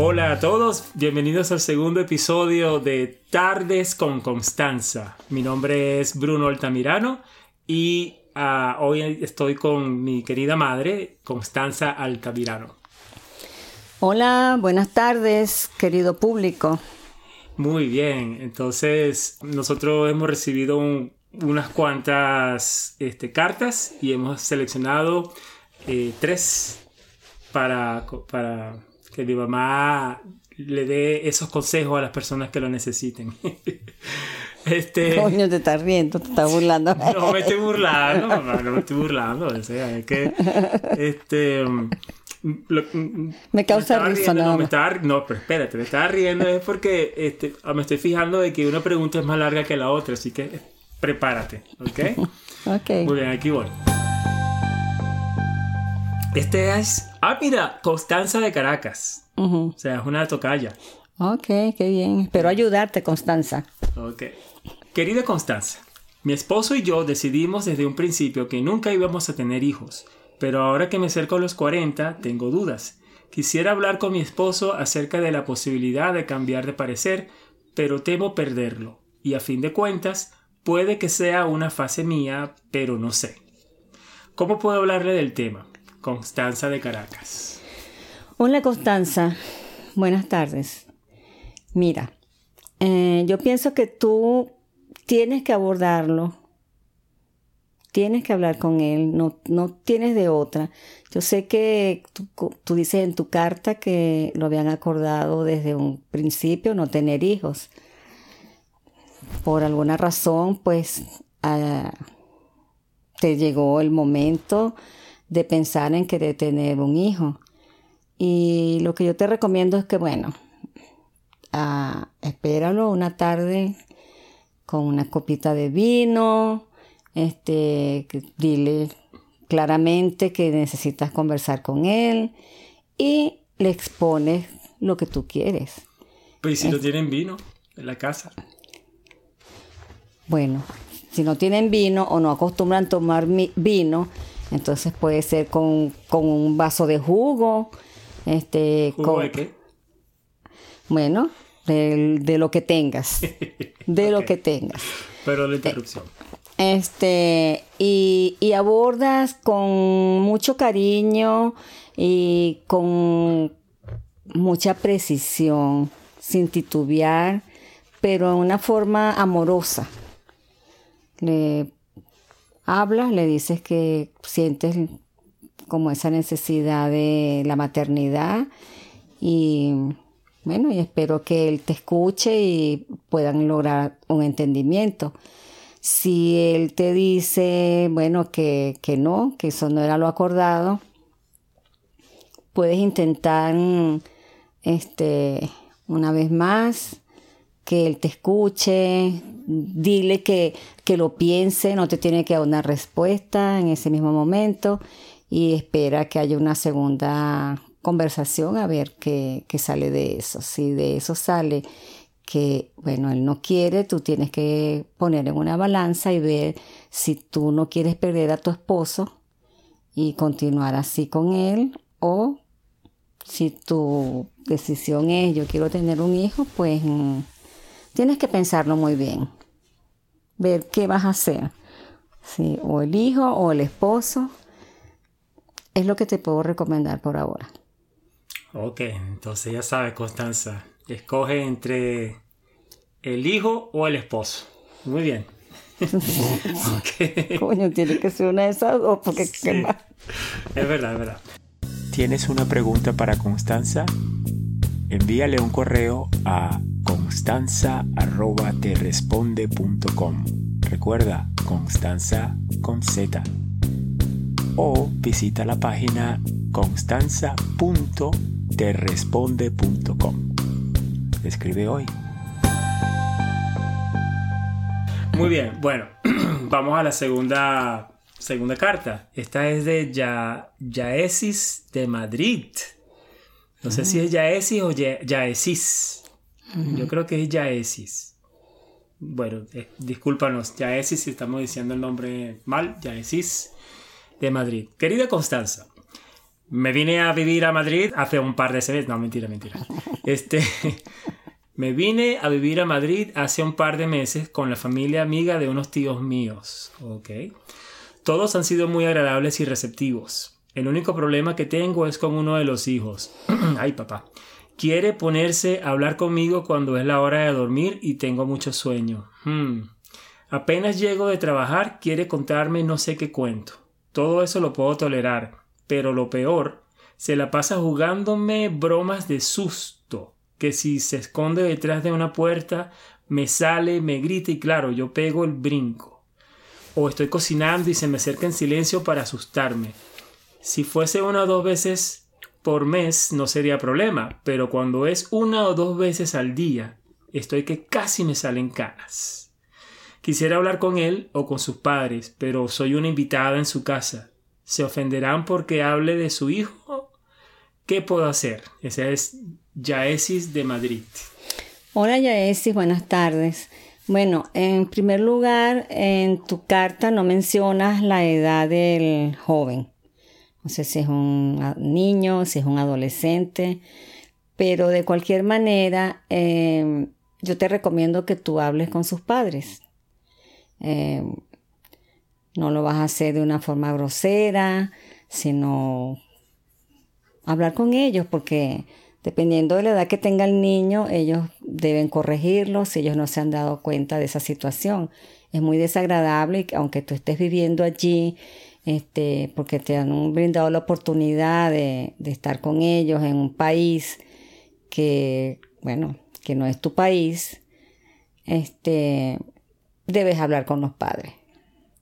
Hola a todos, bienvenidos al segundo episodio de Tardes con Constanza. Mi nombre es Bruno Altamirano y ah, hoy estoy con mi querida madre, Constanza Altamirano. Hola, buenas tardes, querido público. Muy bien, entonces nosotros hemos recibido unas cuantas este, cartas y hemos seleccionado eh, tres para, para que mi mamá le dé esos consejos a las personas que lo necesiten. este, Coño, te estás riendo, te estás burlando. no me estoy burlando, mamá, no me estoy burlando. O sea, es que este me causa risa, no, me estaba, no, pero espérate, me estaba riendo es porque este, ah, me estoy fijando de que una pregunta es más larga que la otra, así que prepárate, ¿ok? ok. Muy bien, aquí voy. Este es. Ah, mira, Constanza de Caracas. O sea, es una tocaya. Ok, qué bien. Espero ayudarte, Constanza. Ok. Querida Constanza, mi esposo y yo decidimos desde un principio que nunca íbamos a tener hijos, pero ahora que me acerco a los 40, tengo dudas. Quisiera hablar con mi esposo acerca de la posibilidad de cambiar de parecer, pero temo perderlo. Y a fin de cuentas, puede que sea una fase mía, pero no sé. ¿Cómo puedo hablarle del tema? Constanza de Caracas. Hola Constanza, buenas tardes. Mira, eh, yo pienso que tú tienes que abordarlo, tienes que hablar con él, no, no tienes de otra. Yo sé que tú, dices en tu carta que lo habían acordado desde un principio no tener hijos. Por alguna razón, pues ah, te llegó el momento de pensar en querer tener un hijo. Y lo que yo te recomiendo es que, bueno, ah, espéralo una tarde con una copita de vino, este, dile claramente que necesitas conversar con él y le expones lo que tú quieres. Pues si no tienen vino en la casa. Bueno, si no tienen vino o no acostumbran tomar vino, entonces puede ser con, un vaso de jugo. Este, ¿Jugo de qué? Bueno, de, lo que tengas. De lo que tengas. Pero la interrupción. Este, y, y abordas con mucho cariño y con mucha precisión, sin titubear, pero en una forma amorosa. Le hablas, le dices que sientes como esa necesidad de la maternidad y bueno, y espero que él te escuche y puedan lograr un entendimiento. Si él te dice, bueno, que, que no, que eso no era lo acordado, puedes intentar, este, una vez más, que él te escuche, dile que, que lo piense, no te tiene que dar una respuesta en ese mismo momento y espera que haya una segunda conversación a ver qué, qué, sale de eso. Si de eso sale que, bueno, él no quiere, tú tienes que poner en una balanza y ver si tú no quieres perder a tu esposo y continuar así con él o si tu decisión es yo quiero tener un hijo, pues mm, Tienes que pensarlo muy bien, ver qué vas a hacer, ¿sí? o el hijo o el esposo, es lo que te puedo recomendar por ahora. Ok, entonces ya sabes, Constanza, escoge entre el hijo o el esposo. Muy bien. Coño, tiene que ser una de esas dos porque Es verdad, es verdad. ¿Tienes una pregunta para Constanza? Envíale un correo a constanza.terresponde.com. Recuerda, Constanza con Z. O visita la página constanza.terresponde.com. Escribe hoy. Muy bien, bueno, vamos a la segunda, segunda carta. Esta es de ya, Yaesis de Madrid. No sé si es Yaesis o Yaesis. Yo creo que es Yaesis. Bueno, eh, discúlpanos, Yaesis, si estamos diciendo el nombre mal, Yaesis de Madrid. Querida Constanza, Me vine a vivir a Madrid hace un par de meses. No, mentira, mentira. Este. Me vine a vivir a Madrid hace un par de meses con la familia amiga de unos tíos míos. Ok. Todos han sido muy agradables y receptivos. El único problema que tengo es con uno de los hijos. Ay, papá. Quiere ponerse a hablar conmigo cuando es la hora de dormir y tengo mucho sueño. Hmm. Apenas llego de trabajar, quiere contarme no sé qué cuento. Todo eso lo puedo tolerar, pero lo peor, se la pasa jugándome bromas de susto que si se esconde detrás de una puerta, me sale, me grita y claro, yo pego el brinco. O estoy cocinando y se me acerca en silencio para asustarme. Si fuese una o dos veces por mes no sería problema, pero cuando es una o dos veces al día, estoy que casi me salen canas. Quisiera hablar con él o con sus padres, pero soy una invitada en su casa. ¿Se ofenderán porque hable de su hijo? ¿Qué puedo hacer? Esa es Yaesis de Madrid. Hola Yaesis, buenas tardes. Bueno, en primer lugar, en tu carta no mencionas la edad del joven. No sé si es un niño, si es un adolescente, pero de cualquier manera, em, yo te recomiendo que tú hables con sus padres. Em, no lo vas a hacer de una forma grosera, sino hablar con ellos, porque Dependiendo de la edad que tenga el niño, ellos deben corregirlo si ellos no se han dado cuenta de esa situación. Es muy desagradable, aunque tú estés viviendo allí, este, porque te han brindado la oportunidad de, de estar con ellos en un país que, bueno, que no es tu país, este, debes hablar con los padres.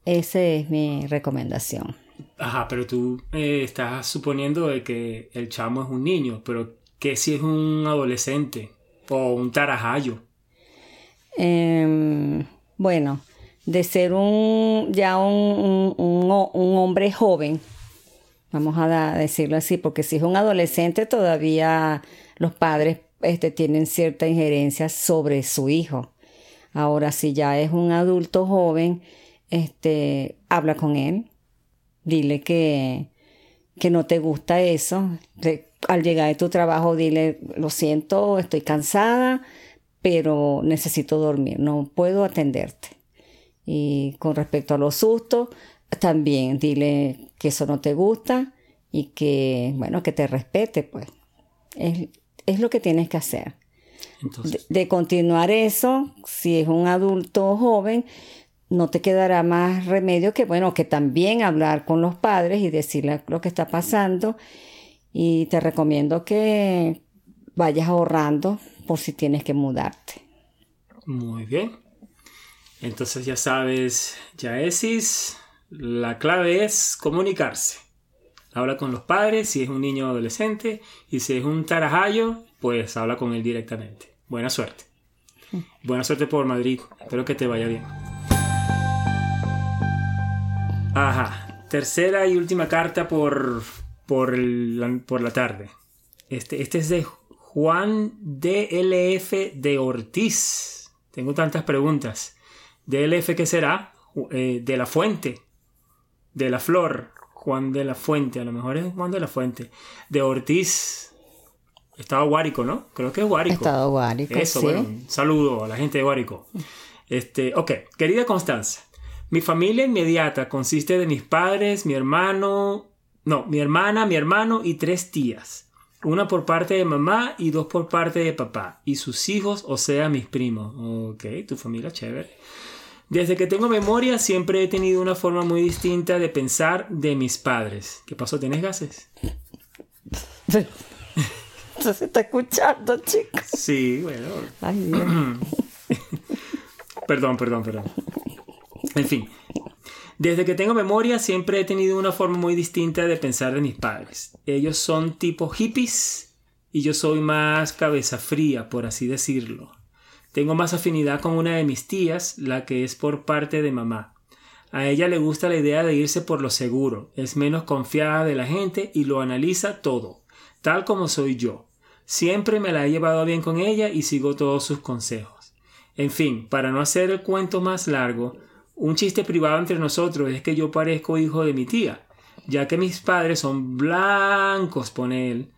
Esa es mi recomendación. Ajá, pero tú eh, estás suponiendo de que el chamo es un niño, pero que si es un adolescente o un tarajayo. Em, bueno, de ser un ya un, un, hombre joven, vamos a decirlo así, porque si es un adolescente todavía los padres este, tienen cierta injerencia sobre su hijo. Ahora, si ya es un adulto joven, este, habla con él, dile que, que no te gusta eso, al llegar de tu trabajo dile, lo siento, estoy cansada, pero necesito dormir, no puedo atenderte. Y con respecto a los sustos, también dile que eso no te gusta y que, bueno, que te respete, pues. Es, lo que tienes que hacer. de, continuar eso, si es un adulto joven, no te quedará más remedio que, bueno, que también hablar con los padres y decirle lo que está pasando y te recomiendo que vayas ahorrando por si tienes que mudarte. Muy bien. Entonces ya sabes, Yaesis, la clave es comunicarse. Habla con los padres si es un niño adolescente y si es un tarajayo, pues habla con él directamente. Buena suerte. Buena suerte por Madrid. Espero que te vaya bien. Ajá. Tercera y última carta por por, la, por la tarde. Este, este es de Juan DLF de Ortiz. Tengo tantas preguntas. DLF, ¿qué será? Eh, de la Fuente. De la Flor. Juan de la Fuente. A lo mejor es Juan de la Fuente. De Ortiz. Estaba Guárico, ¿no? Creo que es Guárico. Estado Guárico. Eso, bueno. Un saludo a la gente de Guárico. Este, ok, querida Constanza. Mi familia inmediata consiste de mis padres, mi hermano, no, mi hermana, mi hermano y tres tías. Una por parte de mamá y dos por parte de papá. Y sus hijos, o sea, mis primos. Ok, tu familia chévere. Desde que tengo memoria siempre he tenido una forma muy distinta de pensar de mis padres. ¿Qué pasó? ¿Tienes gases? se está escuchando, chicos. Sí, bueno. Ay, perdón, perdón, perdón. En fin, desde que tengo memoria siempre he tenido una forma muy distinta de pensar de mis padres. Ellos son tipo hippies y yo soy más cabeza fría, por así decirlo. Tengo más afinidad con una de mis tías, la que es por parte de mamá. A ella le gusta la idea de irse por lo seguro, es menos confiada de la gente y lo analiza todo, tal como soy yo. Siempre me la he llevado bien con ella y sigo todos sus consejos. En fin, para no hacer el cuento más largo, un chiste privado entre nosotros es que yo parezco hijo de mi tía. ya que mis padres son blancos, pone él,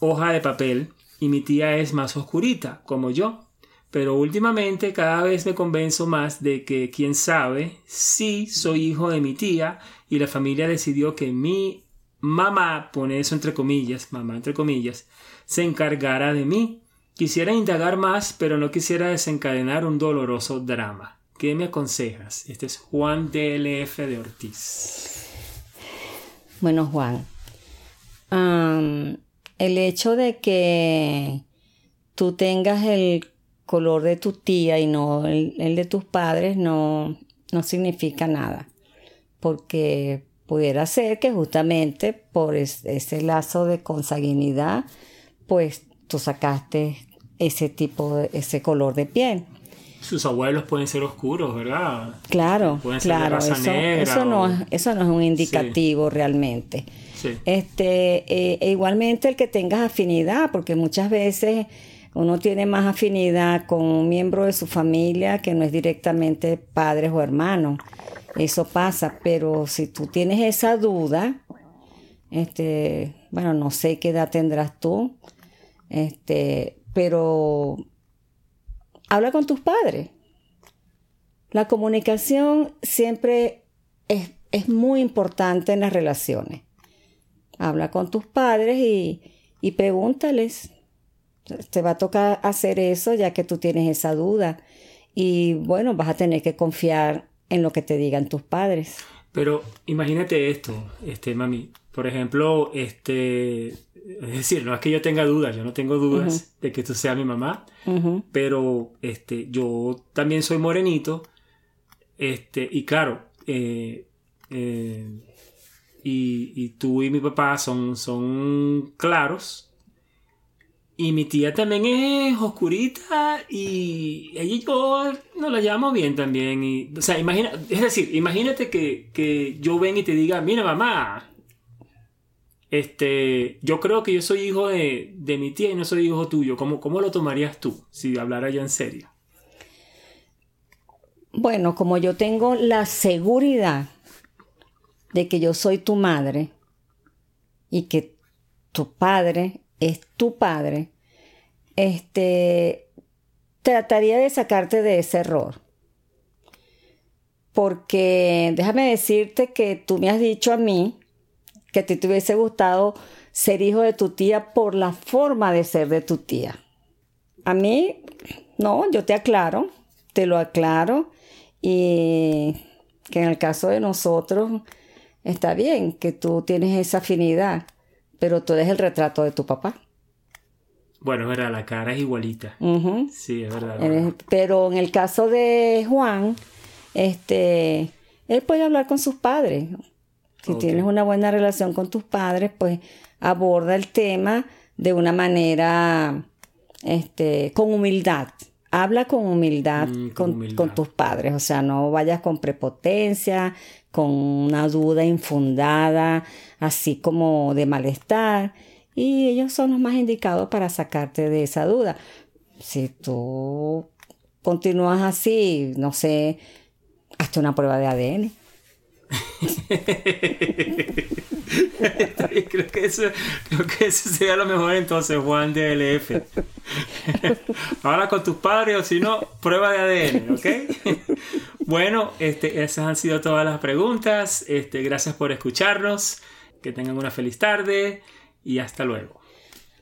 hoja de papel, y mi tía es más oscurita, como yo. Pero últimamente cada vez me convenzo más de que, quién sabe, sí soy hijo de mi tía y la familia decidió que mi mamá, pone eso entre comillas, mamá entre comillas, se encargara de mí. Quisiera indagar más, pero no quisiera desencadenar un doloroso drama. ¿Qué me aconsejas? Este es Juan DLF de Ortiz. Bueno, Juan, el hecho de que tú tengas el color de tu tía y no el, de tus padres no, no significa nada, porque pudiera ser que justamente por ese lazo de consanguinidad, pues tú sacaste ese tipo de, ese color de piel. Sus abuelos pueden ser oscuros, ¿verdad? Claro, claro, eso, no, eso no es un indicativo realmente. Este, eh, e igualmente el que tengas afinidad, porque muchas veces uno tiene más afinidad con un miembro de su familia que no es directamente padres o hermanos. Eso pasa, pero si tú tienes esa duda, este, bueno, no sé qué edad tendrás tú, este, pero habla con tus padres. La comunicación siempre es, es muy importante en las relaciones. Habla con tus padres y, y pregúntales. Te va a tocar hacer eso ya que tú tienes esa duda. Y bueno, vas a tener que confiar en lo que te digan tus padres. Pero imagínate esto, este, mami. Por ejemplo, este, es decir, no es que yo tenga dudas, yo no tengo dudas de que tú seas mi mamá, pero este, yo también soy morenito, este, y claro, eh, eh, y, tú y mi papá son, son claros. Y mi tía también es oscurita y ella y yo nos la llevamos bien también. Y, o sea, imagina, es decir, imagínate que, yo ven y te diga, mira mamá, este, yo creo que yo soy hijo de, mi tía y no soy hijo tuyo. ¿Cómo, ¿Cómo lo tomarías tú si hablara yo en serio? Bueno, como yo tengo la seguridad de que yo soy tu madre y que tu padre es tu padre, este, trataría de sacarte de ese error. Porque déjame decirte que tú me has dicho a mí que a ti te hubiese gustado ser hijo de tu tía por la forma de ser de tu tía. A mí, no, yo te aclaro, te lo aclaro y que en el caso de nosotros, Está bien que tú tienes esa afinidad, pero tú eres el retrato de tu papá. Bueno, es verdad, la cara es igualita. Sí, es verdad, Pero en el caso de Juan, este, él puede hablar con sus padres. Si tienes una buena relación con tus padres, pues aborda el tema de una manera, este, con humildad. Habla con humildad, mm, con, humildad. con, tus padres, o sea, no vayas con prepotencia, con una duda infundada, así como de malestar, y ellos son los más indicados para sacarte de esa duda. Si tú continúas así, no sé, hazte una prueba de ADN. creo, que eso, creo que eso sería lo mejor entonces, Juan de LF. Habla con tus padres o si no, prueba de ADN, ¿ok? Bueno, este, esas han sido todas las preguntas. Este, gracias por escucharnos. Que tengan una feliz tarde y hasta luego.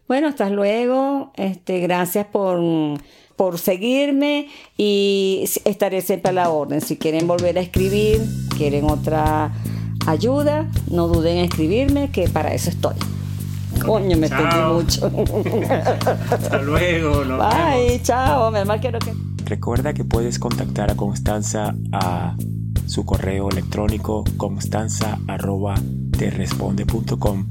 Bueno, hasta luego. Este, gracias por, por seguirme y estaré siempre a la orden. Si quieren volver a escribir, quieren otra ayuda, no duden en escribirme, que para eso estoy. Coño, me extendí mucho. Hasta luego. Bye, chao. Me quiero que... Recuerda que puedes contactar a Constanza a su correo electrónico constanza.terresponde.com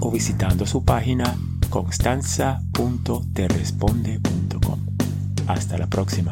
o visitando su página constanza.terresponde.com. Hasta la próxima.